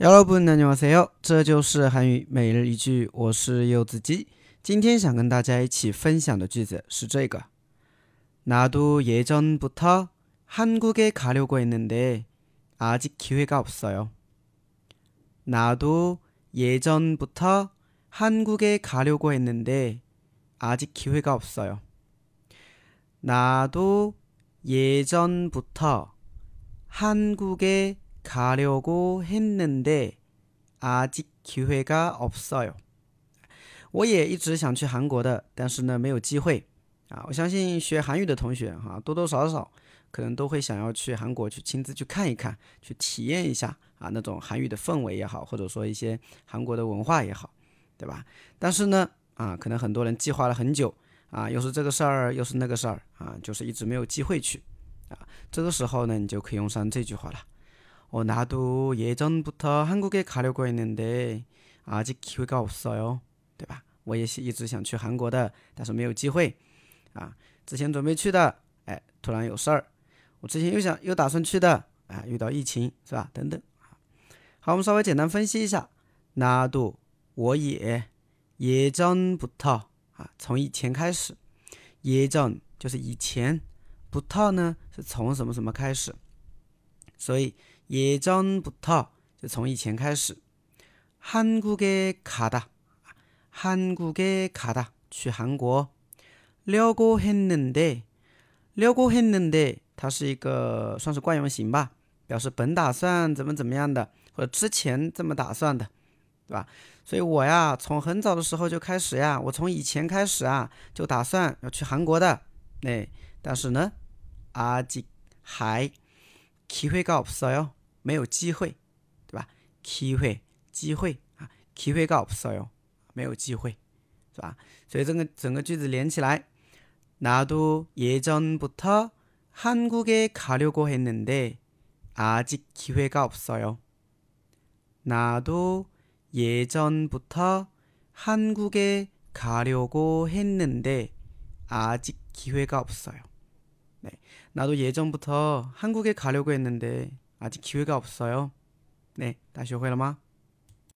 여러분 안녕하세요. 这就是韩语每日一句，我是柚子鸡。今天想跟大家一起分享的句子是这个：나도예전부터한국에가려고했는데아직기회가없어요 나도예전부터한국에가려고했는데아직기회가없어요나도예전부터한국에 가려고 했는데 아직 기회가 없어요. 我也一直想去韩国的，但是呢没有机会啊，多多少少可能都会想要去韩国去亲自去看一看，去体验一下啊那种韩语的氛围也好，或者说一些韩国的文化也好，对吧？但是呢啊可能很多人计划了很久啊，又是这个事儿又是那个事儿啊，就是一直没有机会去啊。这个时候呢你就可以用上这句话了。 어, 나도 예전부터 한국에 가려고 했는데 아직 기회가 없어요. 对吧？我也是一直想去韩国的，但是没有机会啊。之前准备去的，哎，突然有事儿，我之前又想又打算去的，啊，遇到疫情，是吧？等等。好，我们稍微简单分析一下。 나도 我也예전부터啊，从以前开始。예전就是以前，부터呢是从什么什么开始。 所以예전부터就从以前开始。한국에가다한국에가다去韩国。려고했는데려고했는데它是一个算是惯用型吧，表示本打算怎么怎么样的，或者之前这么打算的，对吧？所以我呀，从很早的时候就开始呀，我从以前开始啊，就打算要去韩国的。哎，但是呢，아직还。 机会가없어 요， 没有机会，对吧？机会，机会啊，机会가없어 요， 没有机会，是吧？所以整个整个句子连起来，나도예전부터한국에가려고했는데아직기회가없어 요。 나도예전부터한국에가려고했는데아직기회가없어 요。 네. 나도 예전부터 한국에 가려고 했는데 아직 기회가 없어요. 네. 다시 오해라마.